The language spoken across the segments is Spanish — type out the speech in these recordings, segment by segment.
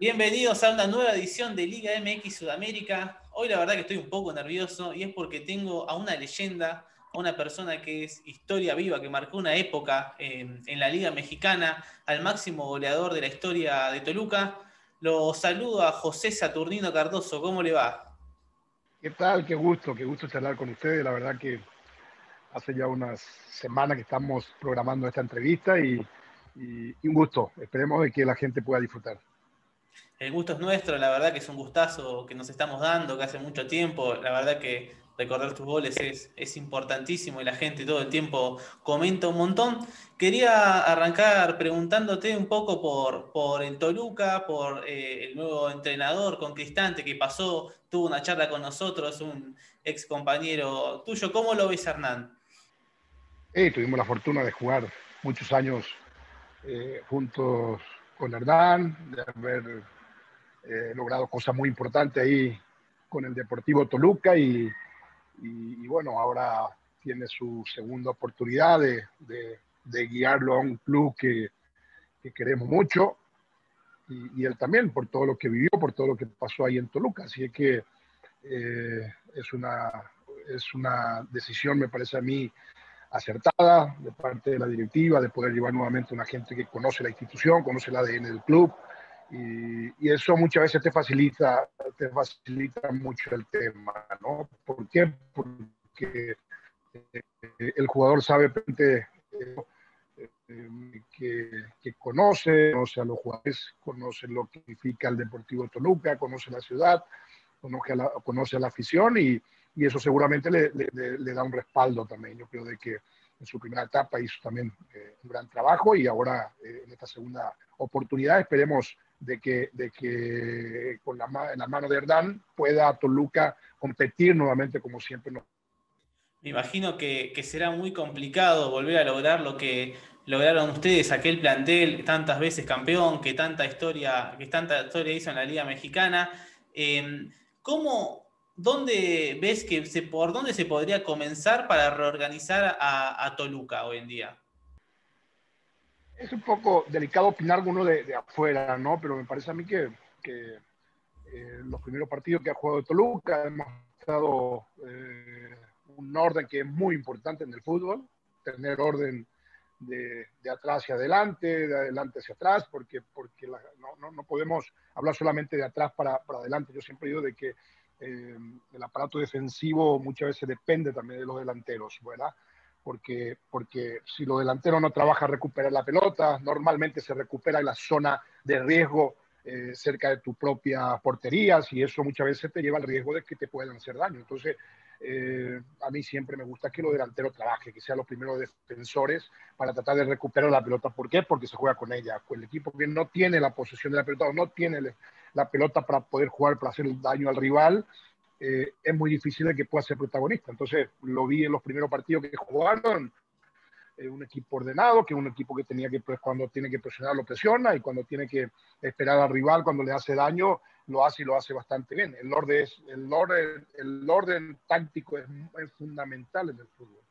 Bienvenidos a una nueva edición de Liga MX Sudamérica. Hoy la verdad que estoy un poco nervioso y es porque tengo a una leyenda, a una persona que es historia viva, que marcó una época en, la Liga Mexicana, al máximo goleador de la historia de Toluca. Lo saludo a José Saturnino Cardoso. ¿Cómo le va? ¿Qué tal? Qué gusto, qué gusto charlar con ustedes. La verdad que hace ya unas semanas que estamos programando esta entrevista y, y un gusto. Esperemos de que la gente pueda disfrutar. El gusto es nuestro, la verdad que es un gustazo que nos estamos dando, que hace mucho tiempo, la verdad que recordar tus goles es, es importantísimo y la gente todo el tiempo comenta un montón. Quería arrancar preguntándote un poco por, por el Toluca, por eh, el nuevo entrenador conquistante que pasó, tuvo una charla con nosotros, un ex compañero tuyo. ¿Cómo lo ves, Hernán? Eh, tuvimos la fortuna de jugar muchos años eh, juntos con Hernán, de haber eh, logrado cosas muy importantes ahí con el Deportivo Toluca y, bueno, ahora tiene su segunda oportunidad de, guiarlo a un club que, que queremos mucho y, él también por todo lo que vivió, por todo lo que pasó ahí en Toluca. Así que eh, es, una, es una decisión, me parece a mí, acertada de parte de la directiva, de poder llevar nuevamente una gente que conoce la institución, conoce el ADN del club, y, eso muchas veces te facilita, te facilita mucho el tema, ¿no? ¿Por qué? Porque eh, el jugador sabe eh, que, que, conoce, conoce a los jugadores, conoce lo que significa el Deportivo Toluca, conoce la ciudad, conoce a la, conoce a la afición y, y eso seguramente le, le, le, da un respaldo también. Yo creo de que en su primera etapa hizo también eh, un gran trabajo y ahora en esta segunda oportunidad esperemos de que, de que con la, la mano de Hernán pueda Toluca competir nuevamente como siempre. Me imagino que, que, será muy complicado volver a lograr lo que lograron ustedes, aquel plantel tantas veces campeón, que tanta historia, que tanta historia hizo en la Liga Mexicana. Eh, ¿Cómo, dónde ves que se, por dónde se podría comenzar para reorganizar a, a Toluca hoy en día? es un poco delicado opinar uno de, de, afuera, ¿no? Pero me parece a mí que, que eh, los primeros partidos que ha jugado Toluca hemos dado eh, un orden que es muy importante en el fútbol, tener orden de, de atrás hacia adelante, de adelante hacia atrás, porque, porque la, no, no, no, podemos hablar solamente de atrás para, para adelante. Yo siempre digo de que eh, el aparato defensivo muchas veces depende también de los delanteros, ¿verdad? porque, porque si lo delantero no trabaja a recuperar la pelota, normalmente se recupera en la zona de riesgo eh, cerca de tu propia portería, y eso muchas veces te lleva al riesgo de que te puedan hacer daño. Entonces, eh, a mí siempre me gusta que los delanteros trabajen, que sean los primeros defensores para tratar de recuperar la pelota. ¿Por qué? Porque se juega con ella. El equipo que no tiene la posesión de la pelota o no tiene la pelota para poder jugar, para hacer daño al rival, eh, es muy difícil que pueda ser protagonista. Entonces, lo vi en los primeros partidos que jugaron, eh, un equipo ordenado, que un equipo que tenía que, pues, cuando tiene que presionar, lo presiona, y cuando tiene que esperar al rival, cuando le hace daño, lo hace y lo hace bastante bien. El orden, es, el orden, el orden táctico es, es fundamental en el fútbol.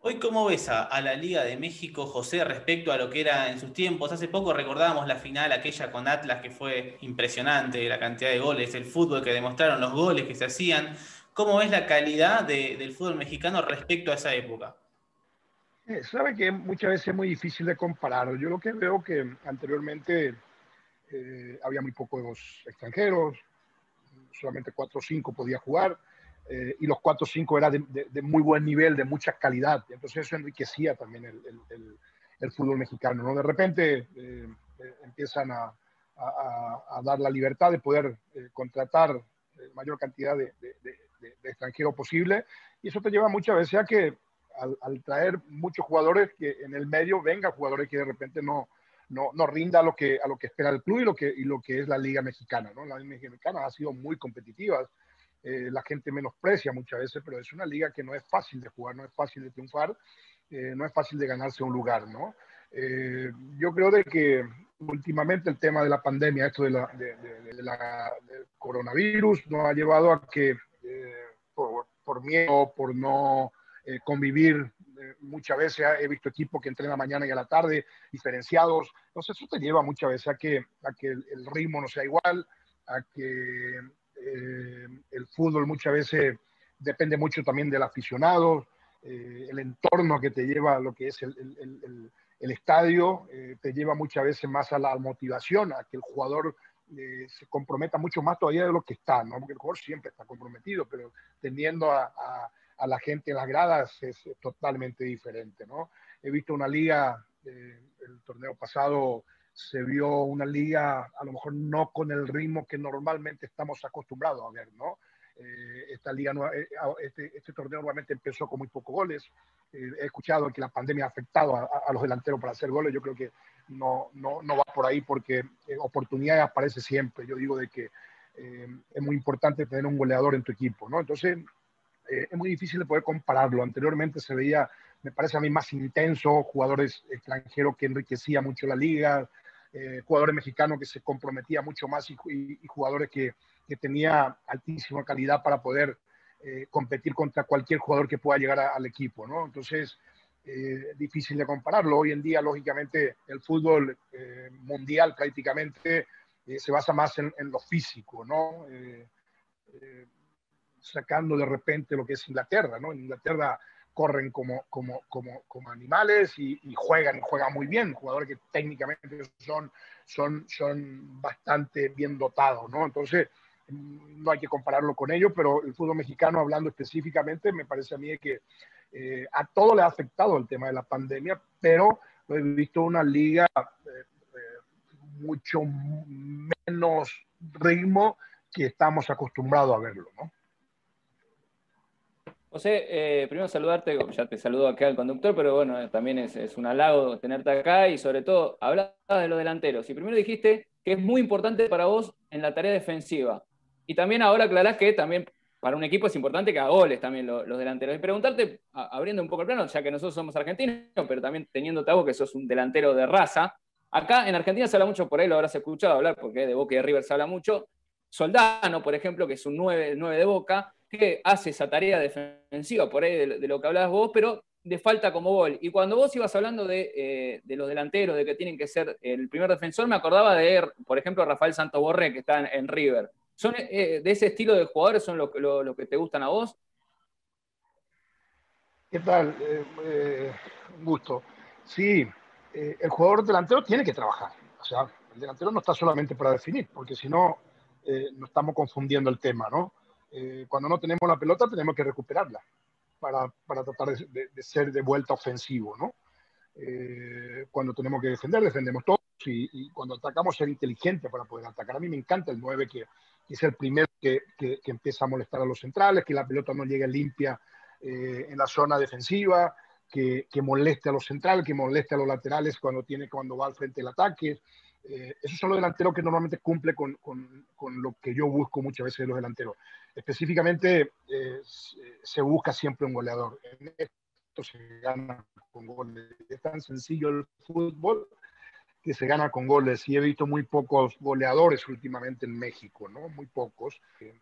Hoy, ¿cómo ves a, la Liga de México, José, respecto a lo que era en sus tiempos? Hace poco recordábamos la final aquella con Atlas, que fue impresionante, la cantidad de goles, el fútbol que demostraron, los goles que se hacían. ¿Cómo ves la calidad del fútbol mexicano respecto a esa época? Eh, sabe que muchas veces es muy difícil de comparar. Yo lo que veo que anteriormente eh, había muy pocos extranjeros, solamente cuatro o cinco podía jugar eh, y los 4 o 5 era de, de, muy buen nivel, de mucha calidad. Entonces eso enriquecía también el, el, el, fútbol mexicano. ¿no? De repente eh, eh, empiezan a, a, a, dar la libertad de poder contratar mayor cantidad de, de, extranjeros posible y eso te lleva muchas veces a que al, al, traer muchos jugadores que en el medio vengan jugadores que de repente no, no, no, rinda a lo, que, a lo que espera el club y lo que, y lo que es la liga mexicana. ¿no? La liga mexicana ha sido muy competitiva, eh, la gente menosprecia muchas veces, pero es una liga que no es fácil de jugar, no es fácil de triunfar, eh, no es fácil de ganarse un lugar, ¿no? Eh, yo creo de que últimamente el tema de la pandemia, esto de la, de, la del coronavirus, nos ha llevado a que por, por, miedo, por no convivir muchas veces he visto equipos que entrenan mañana y a la tarde, diferenciados. Entonces eso te lleva muchas veces a que, a que el, ritmo no sea igual, a que eh, el fútbol muchas veces depende mucho también del aficionado, el entorno que te lleva a lo que es el, el, estadio, te lleva muchas veces más a la motivación, a que el jugador se comprometa mucho más todavía de lo que está, ¿no? porque el jugador siempre está comprometido, pero teniendo a a la gente en las gradas es totalmente diferente, ¿no? He visto una liga, eh, el torneo pasado se vio una liga a lo mejor no con el ritmo que normalmente estamos acostumbrados a ver, ¿no? Eh, esta liga, eh, este, este, torneo nuevamente empezó con muy pocos goles. he escuchado que la pandemia ha afectado a, los delanteros para hacer goles. Yo creo que no, no, no va por ahí porque oportunidades aparece siempre. Yo digo de que es muy importante tener un goleador en tu equipo, ¿no? Entonces, eh, es muy difícil de poder compararlo. Anteriormente se veía, me parece a mí, más intenso, jugadores extranjeros que enriquecía mucho la liga, eh, jugadores mexicanos que se comprometía mucho más y, jugadores que, que, tenía altísima calidad para poder eh, competir contra cualquier jugador que pueda llegar al equipo, ¿no? Entonces, difícil de compararlo. Hoy en día, lógicamente, el fútbol mundial prácticamente se basa más en, en lo físico, ¿no? Sacando de repente lo que es Inglaterra, ¿no? En Inglaterra corren como, como, como, como animales y, juegan, juegan muy bien, jugadores que técnicamente son, son, son bastante bien dotados, ¿no? Entonces, mm, no hay que compararlo con ellos, pero el fútbol mexicano, hablando específicamente, me parece a mí que eh, a todo le ha afectado el tema de la pandemia, pero he visto una liga eh, eh, mucho menos ritmo que estamos acostumbrados a verlo, ¿no? José, eh, primero saludarte, ya te saludo acá al conductor, pero bueno, también es, un halago tenerte acá y sobre todo hablar de los delanteros. Y primero dijiste que es muy importante para vos en la tarea defensiva. Y también ahora aclarás que también para un equipo es importante que haga goles también los, delanteros. Y preguntarte, abriendo un poco el plano, ya que nosotros somos argentinos, pero también teniendo a vos que sos un delantero de raza, acá en Argentina se habla mucho por él, lo habrás escuchado hablar, porque de Boca y de River se habla mucho. Soldano, por ejemplo, que es un 9, 9 de Boca, que hace esa tarea defensiva, por ahí de, lo que hablabas vos, pero de falta como gol. Y cuando vos ibas hablando de, eh, los delanteros, de que tienen que ser el primer defensor, me acordaba de, por ejemplo, Rafael Santo Borré, que está en, River. ¿Son eh, de ese estilo de jugadores son lo, que te gustan a vos? ¿Qué tal? Eh, un gusto. Sí, el jugador delantero tiene que trabajar. O sea, el delantero no está solamente para definir, porque si no, no estamos confundiendo el tema, ¿no? Eh, cuando no tenemos la pelota tenemos que recuperarla para, para tratar de, ser de vuelta ofensivo, ¿no? Eh, cuando tenemos que defender, defendemos todos y, cuando atacamos ser inteligente para poder atacar. A mí me encanta el 9 que, es el primero que, que, empieza a molestar a los centrales, que la pelota no llegue limpia eh, en la zona defensiva, que, moleste a los centrales, que moleste a los laterales cuando, tiene, cuando va al frente del ataque. Eh, esos son los delanteros que normalmente cumple con, con, con, lo que yo busco muchas veces de los delanteros. Específicamente eh, se busca siempre un goleador. En esto se gana con goles. Es tan sencillo el fútbol que se gana con goles. Y he visto muy pocos goleadores últimamente en México, ¿no? Muy pocos. que,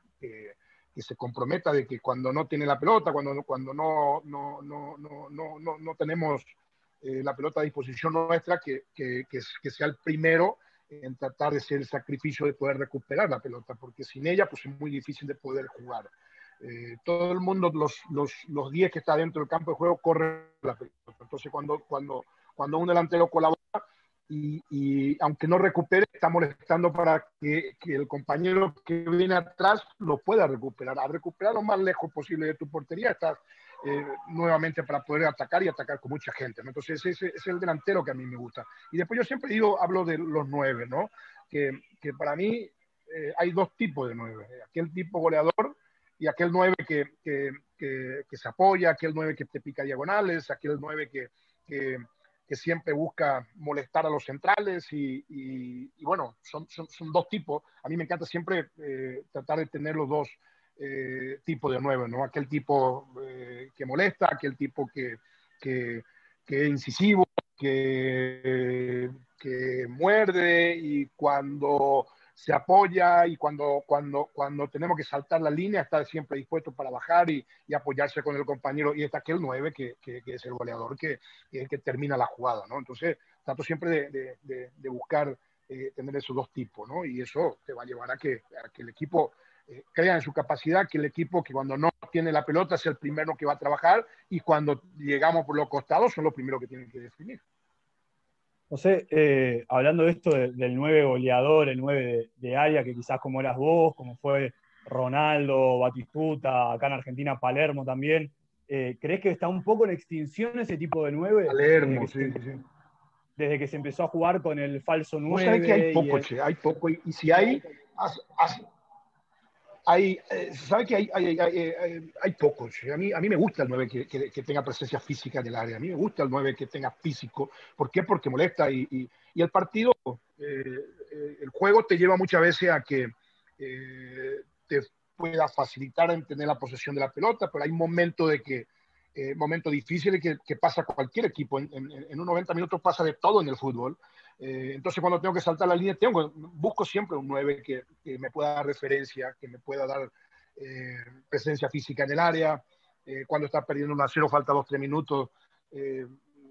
que se comprometa de que cuando no tiene la pelota, cuando, cuando no, no, no, no, no, no tenemos eh, la pelota a disposición nuestra, que, que, que, sea el primero en tratar de hacer el sacrificio de poder recuperar la pelota, porque sin ella pues es muy difícil de poder jugar. Eh, todo el mundo, los 10 los, los que está dentro del campo de juego, corre la pelota. Entonces, cuando, cuando, cuando un delantero colabora y, y aunque no recupere, está molestando para que, que, el compañero que viene atrás lo pueda recuperar. A recuperar lo más lejos posible de tu portería, estás eh, nuevamente para poder atacar y atacar con mucha gente. Entonces, ese es el delantero que a mí me gusta. Y después yo siempre digo, hablo de los nueve, ¿no? Que, que para mí eh, hay dos tipos de nueve. Aquel tipo goleador y aquel nueve que, que, que, se apoya, aquel nueve que te pica diagonales, aquel nueve que, que, siempre busca molestar a los centrales y, bueno, son, son, dos tipos. A mí me encanta siempre eh, tratar de tener los dos eh, tipo de nueve, ¿no? Aquel tipo eh, que molesta, aquel tipo que, que, es incisivo, que, que, muerde y cuando se apoya y cuando, cuando, cuando tenemos que saltar la línea está siempre dispuesto para bajar y, apoyarse con el compañero. Y está aquel 9 que, que, es el goleador que, que termina la jugada, ¿no? Entonces, trato siempre de, de, buscar eh, tener esos dos tipos, ¿no? Y eso te va a llevar a que, a que el equipo eh, crea en su capacidad, que el equipo que cuando no tiene la pelota es el primero que va a trabajar y cuando llegamos por los costados son los primeros que tienen que definir. José, eh, hablando de esto del 9 goleador, el 9 de, área, que quizás como eras vos, como fue Ronaldo, Batistuta, acá en Argentina Palermo también, ¿crees que está un poco en extinción ese tipo de 9? Palermo, sí, sí desde que se empezó a jugar con el falso 9. que hay poco, che, hay poco. Y, si hay, hay eh, ¿sabe que hay, hay, hay, hay pocos? A mí, a mí me gusta el 9 que, que, tenga presencia física en el área. A mí me gusta el 9 que tenga físico. ¿Por qué? Porque molesta. Y, y, y el partido, eh, eh, el juego te lleva muchas veces a que te pueda facilitar en tener la posesión de la pelota, pero hay momentos de que eh, momentos difíciles que, que, pasa cualquier equipo. En, en, un 90 minutos pasa de todo en el fútbol. Eh, entonces, cuando tengo que saltar la línea, tengo, busco siempre un 9 que, me pueda dar referencia, que me pueda dar eh, presencia física en el área. Eh, cuando está perdiendo un a cero, falta 2-3 minutos,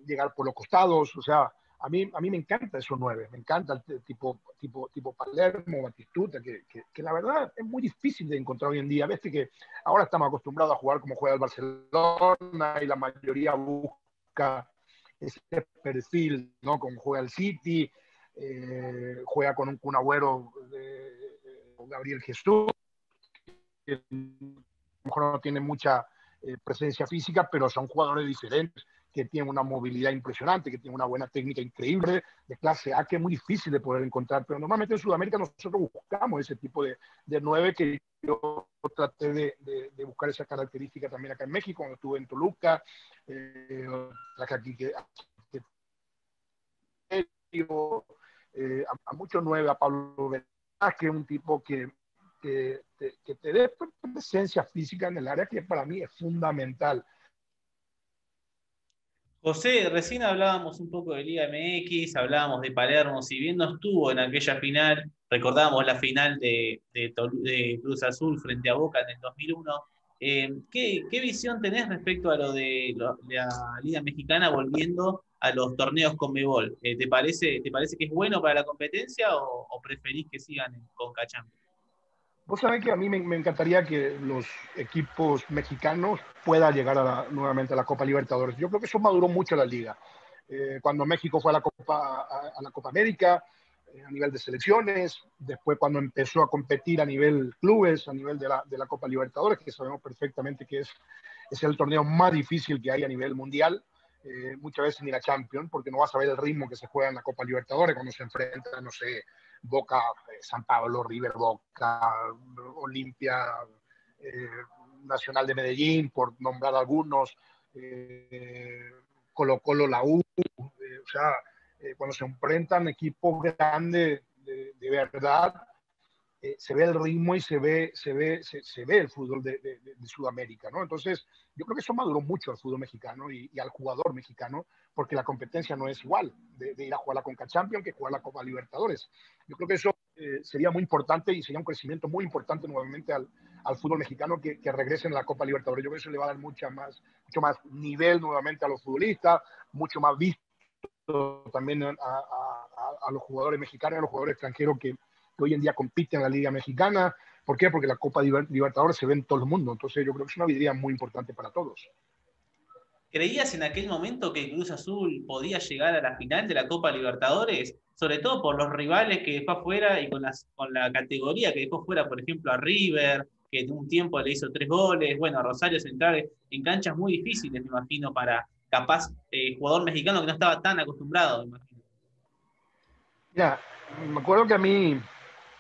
llegar por los costados. O sea, a mí, a mí me encanta esos nueve, me encanta el tipo, tipo, tipo Palermo, Batistuta, que, que, la verdad es muy difícil de encontrar hoy en día. Viste que ahora estamos acostumbrados a jugar como juega el Barcelona y la mayoría busca ese perfil, ¿no? Como juega el City, eh, juega con un, un agüero de, Gabriel Jesús, que a lo mejor no tiene mucha eh, presencia física, pero son jugadores diferentes que tiene una movilidad impresionante, que tiene una buena técnica increíble, de clase A, que es muy difícil de poder encontrar. Pero normalmente en Sudamérica nosotros buscamos ese tipo de, de nueve que yo traté de, de, buscar esa característica también acá en México, cuando estuve en Toluca, eh, aquí que, eh, a, muchos nueve, a Pablo que es un tipo que, que, que te dé presencia física en el área, que para mí es fundamental. José, recién hablábamos un poco de Liga MX, hablábamos de Palermo, si bien no estuvo en aquella final, recordábamos la final de, Cruz Azul frente a Boca en el 2001. Eh, ¿qué, visión tenés respecto a lo de la Liga Mexicana volviendo a los torneos con Mebol? Eh, ¿te, parece, ¿Te parece que es bueno para la competencia o, preferís que sigan con Cachamp? Vos sabés que a mí me, encantaría que los equipos mexicanos puedan llegar a nuevamente a la Copa Libertadores. Yo creo que eso maduró mucho la liga. Eh, cuando México fue a la Copa, a, la Copa América, eh, a nivel de selecciones, después cuando empezó a competir a nivel clubes, a nivel de la, de la Copa Libertadores, que sabemos perfectamente que es, es el torneo más difícil que hay a nivel mundial. Eh, muchas veces ni la Champions, porque no vas a ver el ritmo que se juega en la Copa Libertadores cuando se enfrenta, no sé, Boca, eh, San Pablo, River Boca, Olimpia, eh, Nacional de Medellín, por nombrar algunos, eh, Colo Colo, la U, o sea, cuando se enfrentan equipos grandes de verdad, eh, se ve el ritmo y se ve, se ve, se, ve el fútbol de, Sudamérica, ¿no? Entonces, yo creo que eso maduró mucho al fútbol mexicano y, al jugador mexicano, porque la competencia no es igual de, ir a jugar la Conca Champions que jugar la Copa Libertadores. Yo creo que eso eh, sería muy importante y sería un crecimiento muy importante nuevamente al, al fútbol mexicano que, que, regresen a la Copa Libertadores. Yo creo que eso le va a dar mucha más, mucho más nivel nuevamente a los futbolistas, mucho más visto también a, los jugadores mexicanos a los jugadores extranjeros que, que hoy en día compiten en la Liga Mexicana. ¿Por qué? Porque la Copa Libertadores se ve en todo el mundo. Entonces yo creo que es una vidriera muy importante para todos. ¿Creías en aquel momento que Cruz Azul podía llegar a la final de la Copa Libertadores? Sobre todo por los rivales que dejó afuera y con, las, con la categoría que dejó fuera, por ejemplo, a River, que en un tiempo le hizo tres goles, bueno, a Rosario Central, en canchas muy difíciles, me imagino, para capaz eh, jugador mexicano que no estaba tan acostumbrado, me imagino. Ya, me acuerdo que a mí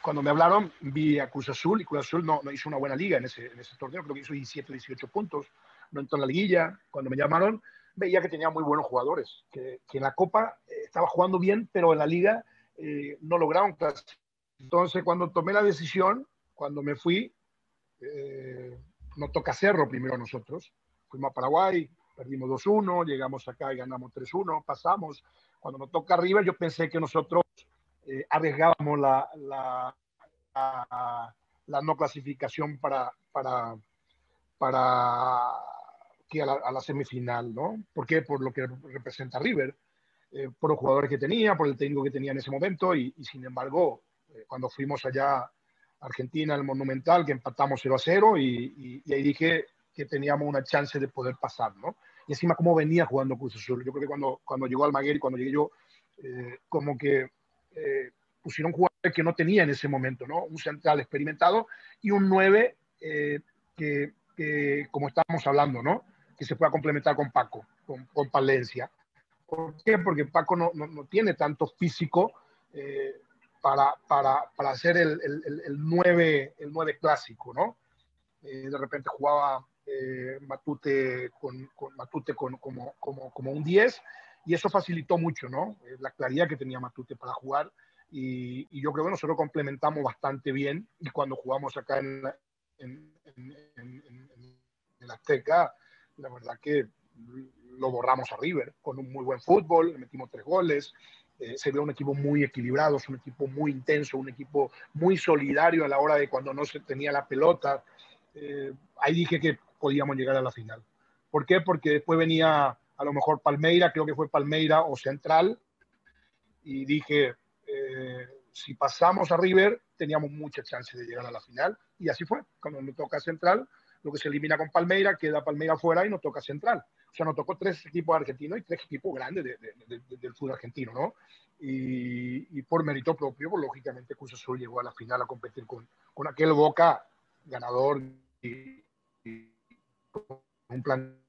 cuando me hablaron, vi a Cruz Azul y Cruz Azul no, no hizo una buena liga en ese, en ese torneo, creo que hizo 17, 18 puntos, no entró en la liguilla. Cuando me llamaron, veía que tenía muy buenos jugadores, que, que en la Copa eh, estaba jugando bien, pero en la liga eh, no lograron Entonces, cuando tomé la decisión, cuando me fui, eh, toca Cerro primero nosotros. Fuimos a Paraguay, perdimos 2-1, llegamos acá y ganamos 3-1, pasamos. Cuando nos toca arriba, yo pensé que nosotros eh, arriesgábamos la, la no clasificación para, para, para que a la, semifinal, ¿no? ¿Por qué? Por lo que representa River, eh, por los jugadores que tenía, por el técnico que tenía en ese momento y, sin embargo, eh, cuando fuimos allá a Argentina, el Monumental, que empatamos 0 a 0 y, y, ahí dije que teníamos una chance de poder pasar, ¿no? Y encima cómo venía jugando Cruz Azul. Yo creo que cuando, cuando llegó Almaguer y cuando llegué yo, eh, como que pusieron jugadores que no tenía en ese momento, ¿no? Un central experimentado y un 9 que, que, como estábamos hablando, ¿no? Que se pueda complementar con Paco, con, con Palencia. ¿Por qué? Porque Paco no, no, tiene tanto físico eh, para, para, para, hacer el, el, el, 9, el 9 clásico, ¿no? Eh, de repente jugaba eh, Matute, con, con Matute con, como, como, como, un 10 y eso facilitó mucho, ¿no? la claridad que tenía Matute para jugar y, yo creo que nosotros complementamos bastante bien y cuando jugamos acá en, en, en, en Azteca, la verdad que lo borramos a River con un muy buen fútbol, metimos tres goles, eh, se ve un equipo muy equilibrado, es un equipo muy intenso, un equipo muy solidario a la hora de cuando no se tenía la pelota. Eh, ahí dije que podíamos llegar a la final. ¿Por qué? Porque después venía a lo mejor Palmeira, creo que fue Palmeira o Central, y dije, eh, si pasamos a River, teníamos mucha chance de llegar a la final, y así fue. Cuando me toca Central, lo que se elimina con Palmeira, queda Palmeira fuera y nos toca Central. O sea, nos tocó tres equipos argentinos y tres equipos grandes del fútbol argentino, ¿no? Y, por mérito propio, pues, lógicamente Cruz Azul llegó a la final a competir con, con aquel Boca ganador y, un plan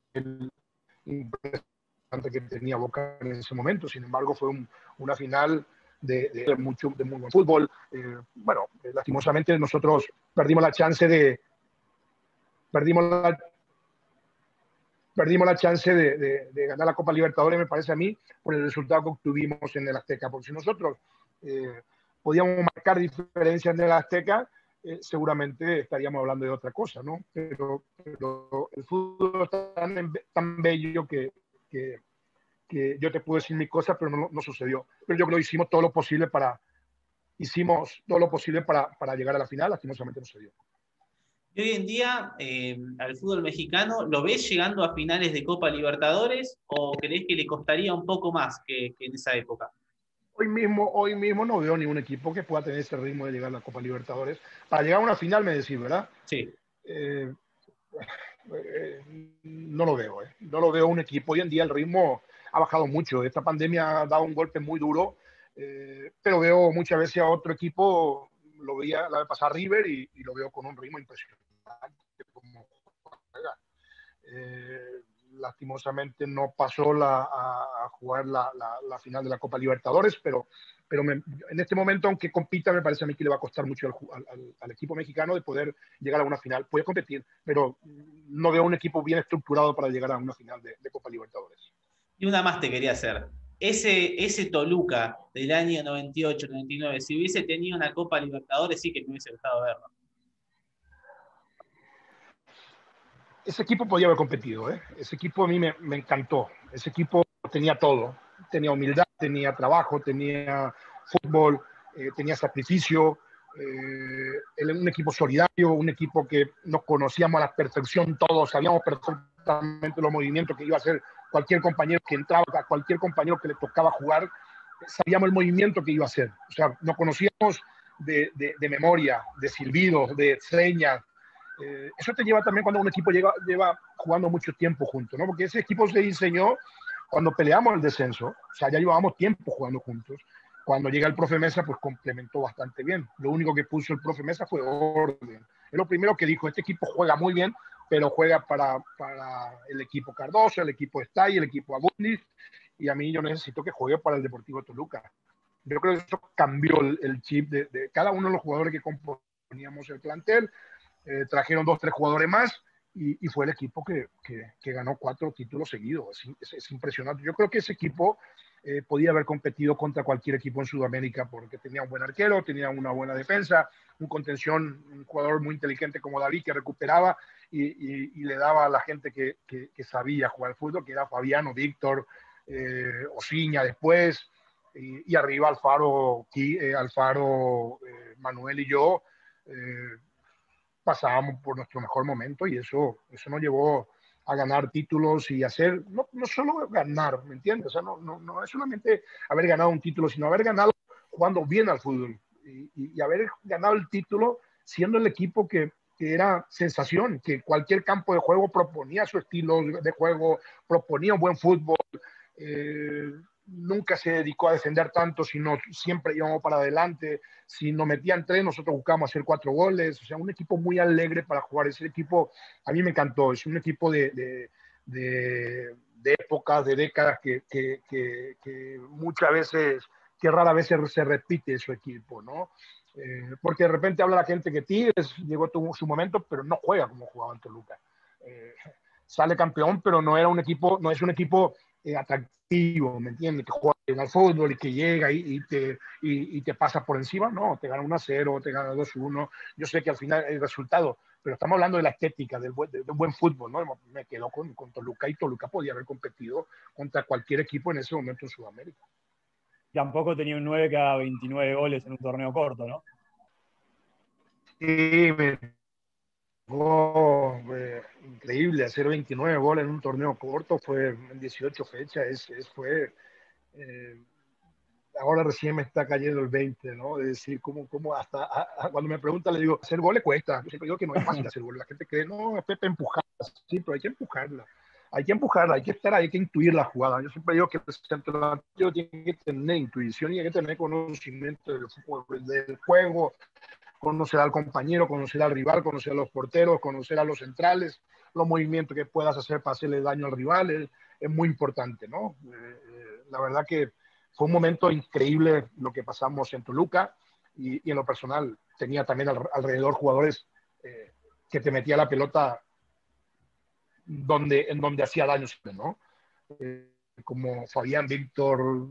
importante que tenía Boca en ese momento. Sin embargo, fue una final de, mucho, de muy buen fútbol. Eh, bueno, lastimosamente nosotros perdimos la chance de, perdimos la, perdimos la chance de, ganar la Copa Libertadores, me parece a mí, por el resultado que obtuvimos en el Azteca. Porque si nosotros eh, podíamos marcar diferencias en el Azteca, eh, seguramente estaríamos hablando de otra cosa, ¿no? Pero, el fútbol es tan, tan bello que, que, yo te puedo decir mi cosa, pero no, no, sucedió. Pero yo creo que hicimos todo lo posible para, hicimos todo lo posible para, para llegar a la final, lastimosamente no sucedió. Y hoy en día, eh, al fútbol mexicano, ¿lo ves llegando a finales de Copa Libertadores o crees que le costaría un poco más que, en esa época? Hoy mismo, hoy mismo no veo ningún equipo que pueda tener ese ritmo de llegar a la Copa Libertadores. Para llegar a una final, me decís, ¿verdad? Sí. Eh, eh, no lo veo, no lo veo un equipo. Hoy en día el ritmo ha bajado mucho. Esta pandemia ha dado un golpe muy duro, pero veo muchas veces a otro equipo, lo veía la vez pasada River y, y lo veo con un ritmo impresionante eh, lastimosamente no pasó a, jugar la, final de la Copa Libertadores, pero, pero en este momento, aunque compita, me parece a mí que le va a costar mucho al, equipo mexicano de poder llegar a una final. Puede competir, pero no veo un equipo bien estructurado para llegar a una final de, Copa Libertadores. Y una más te quería hacer. Ese, ese Toluca del año 98-99, si hubiese tenido una Copa Libertadores, sí que me hubiese gustado verlo. Ese equipo podía haber competido, ¿eh? Ese equipo a mí me, encantó. Ese equipo tenía todo. Tenía humildad, tenía trabajo, tenía fútbol, eh, tenía sacrificio. Eh, un equipo solidario, un equipo que nos conocíamos a la perfección todos, sabíamos perfectamente los movimientos que iba a hacer cualquier compañero que entraba, cualquier compañero que le tocaba jugar, sabíamos el movimiento que iba a hacer. O sea, nos conocíamos de, de, de memoria, de silbidos, de señas, eh, eso te lleva también cuando un equipo lleva, lleva jugando mucho tiempo juntos, ¿no? Porque ese equipo se diseñó cuando peleamos el descenso, o sea, ya llevábamos tiempo jugando juntos. Cuando llega el profe Mesa, pues complementó bastante bien. Lo único que puso el profe Mesa fue orden. Es lo primero que dijo, este equipo juega muy bien, pero juega para, para el equipo Cardoso, el equipo Stay, el equipo Abundis, y a mí yo necesito que juegue para el Deportivo Toluca. Yo creo que eso cambió el, chip de, de, cada uno de los jugadores que componíamos el plantel, eh, trajeron dos, tres jugadores más y, fue el equipo que, que, ganó cuatro títulos seguidos. Es, impresionante. Yo creo que ese equipo eh, podía haber competido contra cualquier equipo en Sudamérica porque tenía un buen arquero, tenía una buena defensa, un contención, un jugador muy inteligente como David que recuperaba y, le daba a la gente que, que, sabía jugar al fútbol, que era Fabiano, Víctor, eh, Osiña después, y, arriba Alfaro, eh, Alfaro Manuel y yo eh, pasábamos por nuestro mejor momento y eso, eso nos llevó a ganar títulos y hacer, no, no solo ganar, ¿me entiendes? O sea, no, no, no es solamente haber ganado un título, sino haber ganado jugando bien al fútbol y, haber ganado el título siendo el equipo que, que, era sensación, que cualquier campo de juego proponía su estilo de juego, proponía un buen fútbol. Eh, nunca se dedicó a defender tanto, sino siempre íbamos para adelante. Si nos metían tres, nosotros buscábamos hacer cuatro goles. O sea, un equipo muy alegre para jugar. Ese equipo a mí me encantó. Es un equipo de, de, de, de épocas, de décadas que, que, muchas veces, que rara vez se, repite su equipo, ¿no? Eh, porque de repente habla la gente que Tigres llegó tuvo su momento, pero no juega como jugaba en Toluca. Eh, sale campeón, pero no era un equipo, no es un equipo eh, atractivo, ¿me entiendes? Que juega el fútbol y que llega y, te, y, te pasa por encima, no, te gana 1-0, te gana 2-1, yo sé que al final el resultado, pero estamos hablando de la estética, del buen, de, buen fútbol, ¿no? Me quedo con, con, Toluca y Toluca podía haber competido contra cualquier equipo en ese momento en Sudamérica. Tampoco tenía un 9 que haga 29 goles en un torneo corto, ¿no? Sí, me Oh, increíble, hacer 29 goles en un torneo corto fue en 18 fechas, es, fue... Eh, ahora recién me está cayendo el 20, ¿no? De decir, cómo, cómo hasta cuando me preguntan le digo, hacer goles cuesta. Yo siempre digo que no es fácil hacer goles. La gente cree, no, es Pepe empujarla. Sí, pero hay que empujarla. Hay que empujarla, hay que estar hay que intuir la jugada. Yo siempre digo que el centro tiene que tener intuición y hay que tener conocimiento del, del juego, conocer al compañero, conocer al rival, conocer a los porteros, conocer a los centrales, los movimientos que puedas hacer para hacerle daño al rival, es, muy importante, ¿no? Eh, eh, la verdad que fue un momento increíble lo que pasamos en Toluca y, en lo personal tenía también alrededor jugadores eh, que te metía la pelota donde, en donde hacía daño, ¿no? como Fabián, Víctor,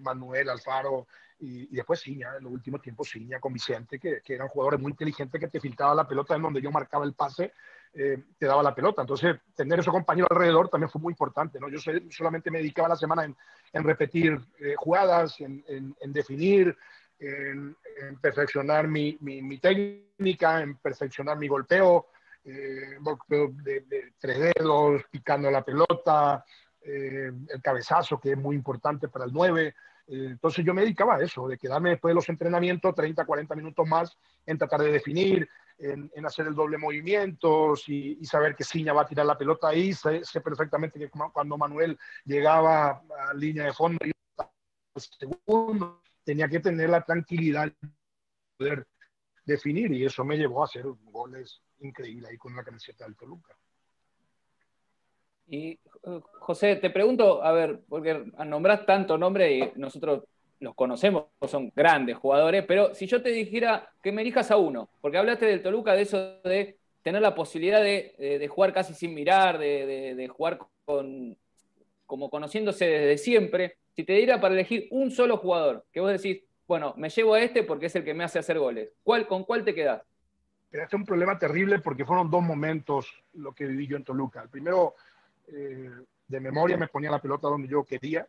Manuel, Alfaro, y, después Ciña, en los últimos tiempos Ciña con Vicente, que, que, eran jugadores muy inteligentes que te filtraba la pelota en donde yo marcaba el pase, eh, te daba la pelota. Entonces, tener esos compañeros alrededor también fue muy importante. ¿no? Yo solamente me dedicaba la semana en, en repetir eh, jugadas, en, en, definir, en, perfeccionar mi, mi, técnica, en perfeccionar mi golpeo, eh, de, de, tres dedos, picando la pelota, el cabezazo, que es muy importante para el 9. Entonces yo me dedicaba a eso, de quedarme después de los entrenamientos 30, 40 minutos más en tratar de definir, en, hacer el doble movimiento y, saber que Ciña va a tirar la pelota ahí. Sé, perfectamente que cuando Manuel llegaba a línea de fondo, segundo, tenía que tener la tranquilidad de poder definir y eso me llevó a hacer goles increíbles ahí con la camiseta del Toluca. Y eh, José, te pregunto, a ver, porque nombrás tanto nombre y nosotros los conocemos, son grandes jugadores, pero si yo te dijera que me elijas a uno, porque hablaste del Toluca, de eso de tener la posibilidad de, jugar casi sin mirar, de, jugar con, como conociéndose desde siempre, si te diera para elegir un solo jugador, que vos decís, bueno, me llevo a este porque es el que me hace hacer goles, ¿cuál, ¿con cuál te quedás? Este es un problema terrible porque fueron dos momentos lo que viví yo en Toluca. El primero, eh, de memoria me ponía la pelota donde yo quería.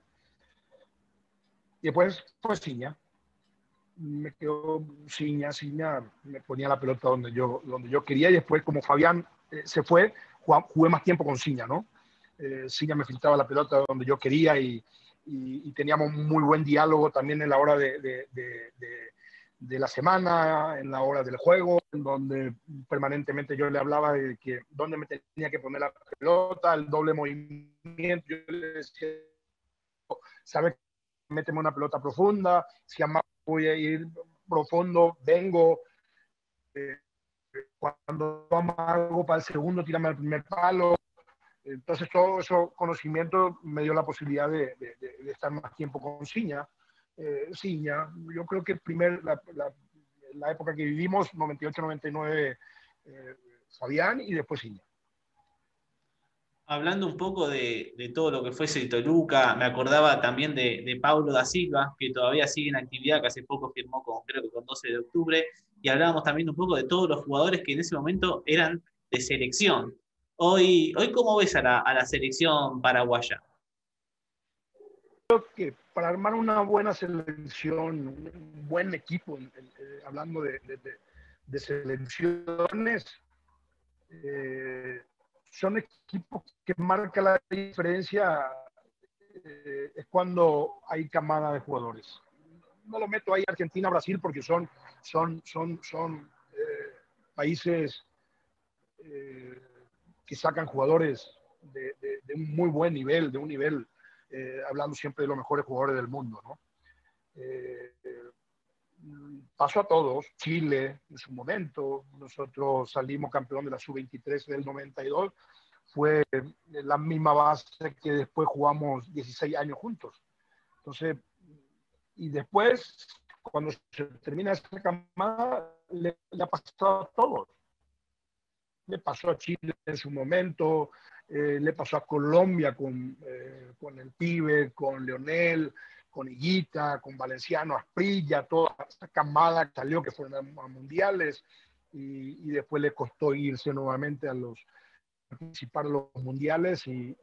Y después fue Ciña. Me quedó Ciña, Ciña, me ponía la pelota donde yo, donde yo quería. Y después, como Fabián eh, se fue, jugué más tiempo con Ciña, ¿no? Eh, Ciña me filtraba la pelota donde yo quería y, y, teníamos muy buen diálogo también en la hora de la semana, en la hora del juego, en donde permanentemente yo le hablaba de que dónde me tenía que poner la pelota, el doble movimiento. Yo le decía, ¿sabes? Méteme una pelota profunda, si más voy a ir profundo, vengo. Eh, cuando algo para el segundo, tírame al primer palo. Entonces, todo eso conocimiento me dio la posibilidad de, de estar más tiempo con Ciña eh, Ciña. Yo creo que el primer, la, la, época que vivimos, 98-99, eh, Fabián y después Ciña. Hablando un poco de, de, todo lo que fue ese Toluca, me acordaba también de, de Paulo da Silva, que todavía sigue en actividad, que hace poco firmó con, creo que con 12 de octubre, y hablábamos también un poco de todos los jugadores que en ese momento eran de selección. Hoy, hoy ¿cómo ves a la, a la selección paraguaya? Creo que para armar una buena selección, un buen equipo, eh, hablando de, selecciones, eh, son equipos que marcan la diferencia eh, es cuando hay camada de jugadores. No lo meto ahí Argentina, Brasil, porque son, son, son, son países que sacan jugadores de, un muy buen nivel, de un nivel, hablando siempre de los mejores jugadores del mundo. ¿no? pasó a todos, Chile en su momento, nosotros salimos campeón de la sub-23 del 92, fue la misma base que después jugamos 16 años juntos. Entonces, y después, cuando se termina esa camada, le, ha pasado a todos. Le pasó a Chile en su momento, eh, le pasó a Colombia con, eh, con el pibe, con Leonel, con Higuita, con Valenciano, Asprilla, toda esa camada que salió que fueron a, mundiales y, después le costó irse nuevamente a los participar en los mundiales y,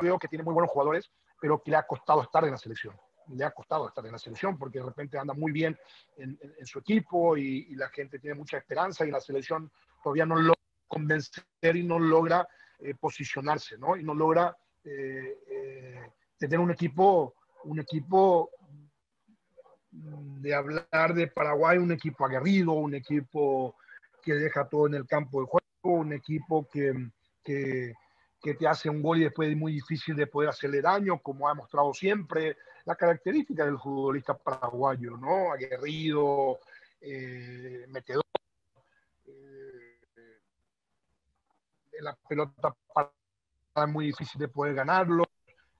veo que tiene muy buenos jugadores, pero que le ha costado estar en la selección. Le ha costado estar en la selección porque de repente anda muy bien en, su equipo y, la gente tiene mucha esperanza y la selección todavía no logra convencer y no logra eh, posicionarse, ¿no? Y no logra eh, eh, tener un equipo un equipo de hablar de Paraguay, un equipo aguerrido, un equipo que deja todo en el campo de juego, un equipo que, que, te hace un gol y después es muy difícil de poder hacerle daño, como ha mostrado siempre la característica del futbolista paraguayo, ¿no? Aguerrido, metedor. Eh, la pelota es muy difícil de poder ganarlo.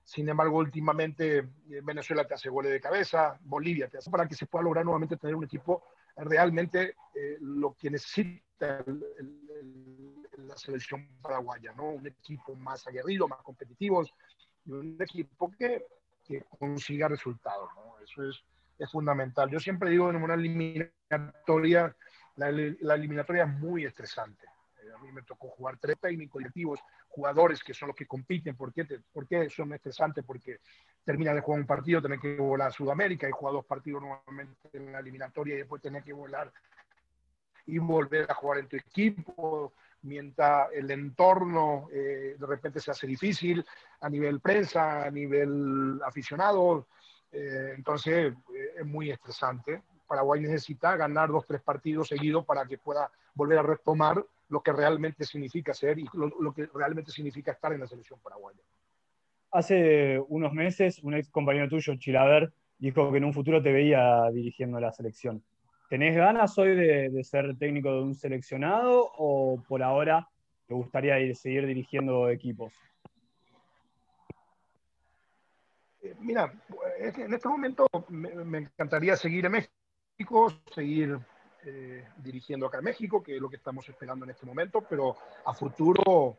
Sin embargo, últimamente eh, Venezuela te hace goles de cabeza, Bolivia te hace para que se pueda lograr nuevamente tener un equipo realmente eh, lo que necesita la selección paraguaya, ¿no? Un equipo más aguerrido, más competitivo y un equipo que, que consiga resultados. Eso es, es, fundamental. Yo siempre digo en una eliminatoria, la, la eliminatoria es muy estresante. Mí me tocó jugar tres técnicos directivos jugadores que son los que compiten. ¿Por qué, te, por qué son estresantes? Porque termina de jugar un partido, tenés que volar a Sudamérica y jugar dos partidos nuevamente en la eliminatoria y después tenés que volar y volver a jugar en tu equipo, mientras el entorno eh, de repente se hace difícil a nivel prensa, a nivel aficionado. Eh, entonces eh, es muy estresante. Paraguay necesita ganar dos, tres partidos seguidos para que pueda volver a retomar lo que realmente significa ser y lo, que realmente significa estar en la selección paraguaya. Hace unos meses, un ex compañero tuyo, Chilaver, dijo que en un futuro te veía dirigiendo la selección. ¿Tenés ganas hoy de, ser técnico de un seleccionado o por ahora te gustaría seguir dirigiendo equipos? Eh, mira, en este momento me encantaría seguir en México, seguir eh, dirigiendo acá en México, que es lo que estamos esperando en este momento, pero a futuro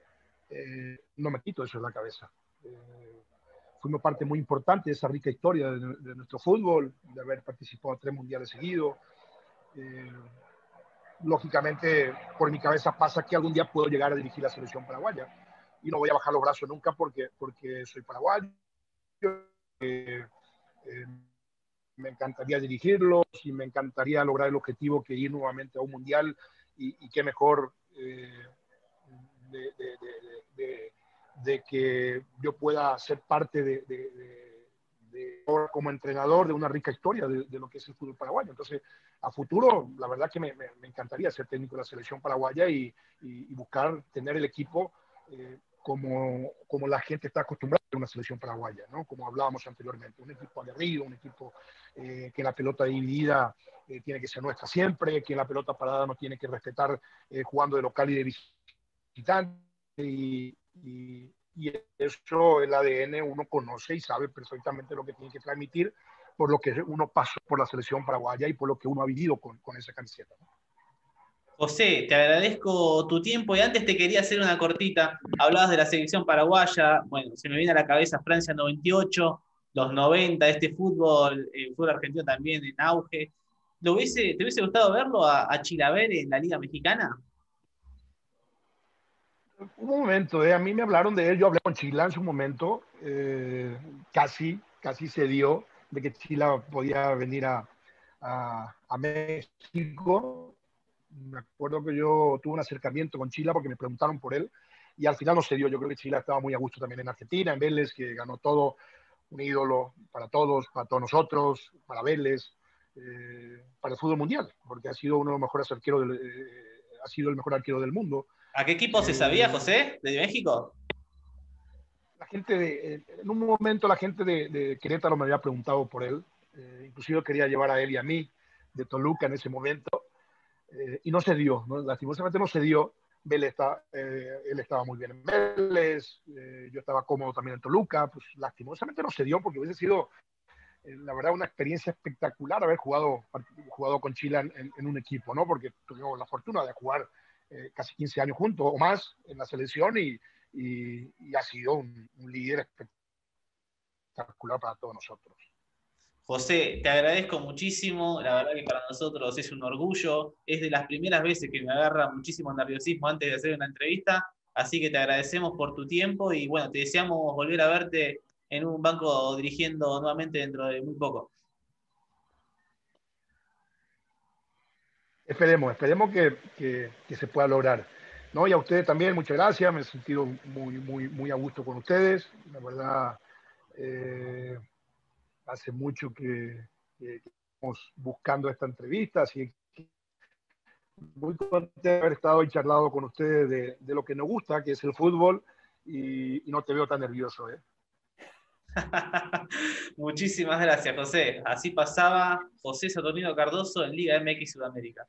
eh, no me quito eso de la cabeza. Eh, fuimos parte muy importante de esa rica historia de, nuestro fútbol, de haber participado tres mundiales seguidos. lógicamente, por mi cabeza pasa que algún día puedo llegar a dirigir la selección paraguaya y no voy a bajar los brazos nunca porque, porque soy paraguayo me encantaría dirigirlos y me encantaría lograr el objetivo que ir nuevamente a un mundial y, qué mejor eh, de, que yo pueda ser parte de, como entrenador de una rica historia de, lo que es el fútbol paraguayo. Entonces, a futuro, la verdad que me, encantaría ser técnico de la selección paraguaya y, buscar tener el equipo eh, como, como la gente está acostumbrada una selección paraguaya, ¿no? Como hablábamos anteriormente, un equipo aguerrido, un equipo eh, que la pelota dividida eh, tiene que ser nuestra siempre, que la pelota parada no tiene que respetar eh, jugando de local y de visitante. Y, y, eso el ADN uno conoce y sabe perfectamente lo que tiene que transmitir por lo que uno pasó por la selección paraguaya y por lo que uno ha vivido con, con esa camiseta. ¿no? José, te agradezco tu tiempo y antes te quería hacer una cortita. Hablabas de la selección paraguaya, bueno, se me viene a la cabeza Francia 98, los 90, este fútbol, el fútbol argentino también en auge. ¿Te hubiese gustado verlo a, Chilaver en la Liga Mexicana? Un momento, eh, a mí me hablaron de él, yo hablé con Chila en su momento, eh, casi, casi se dio de que Chila podía venir a, a México Me acuerdo que yo tuve un acercamiento con Chila porque me preguntaron por él y al final no se dio. Yo creo que Chila estaba muy a gusto también en Argentina, en Vélez, que ganó todo, un ídolo para todos, para todos nosotros, para Vélez, eh, para el fútbol mundial, porque ha sido uno de los mejores arqueros, del, eh, ha sido el mejor arquero del mundo. ¿A qué equipo se sabía, José? ¿De México? La gente de, en un momento la gente de, de Querétaro me había preguntado por él, eh, inclusive quería llevar a él y a mí de Toluca en ese momento, eh, y no se dio, ¿no? lastimosamente no se dio. Vélez está, eh, él estaba muy bien en Vélez, yo estaba cómodo también en Toluca, pues lastimosamente no se dio porque hubiese sido, la verdad, una experiencia espectacular haber jugado, jugado con Chile en, un equipo, ¿no? Porque tuvimos la fortuna de jugar casi 15 años juntos o más en la selección y, ha sido un líder espectacular para todos nosotros. José, te agradezco muchísimo, la verdad que para nosotros es un orgullo, es de las primeras veces que me agarra muchísimo nerviosismo antes de hacer una entrevista, así que te agradecemos por tu tiempo y bueno, te deseamos volver a verte en un banco dirigiendo nuevamente dentro de muy poco. Esperemos, esperemos que, que, se pueda lograr. ¿no? Y a ustedes también, muchas gracias, me he sentido muy, muy, muy a gusto con ustedes, la verdad. Eh, hace mucho que, estamos buscando esta entrevista, así que muy contento de haber estado y charlado con ustedes de, lo que nos gusta, que es el fútbol, y, y no te veo tan nervioso. ¿eh? Muchísimas gracias, José. Así pasaba José Saturnino Cardoso en Liga MX Sudamérica.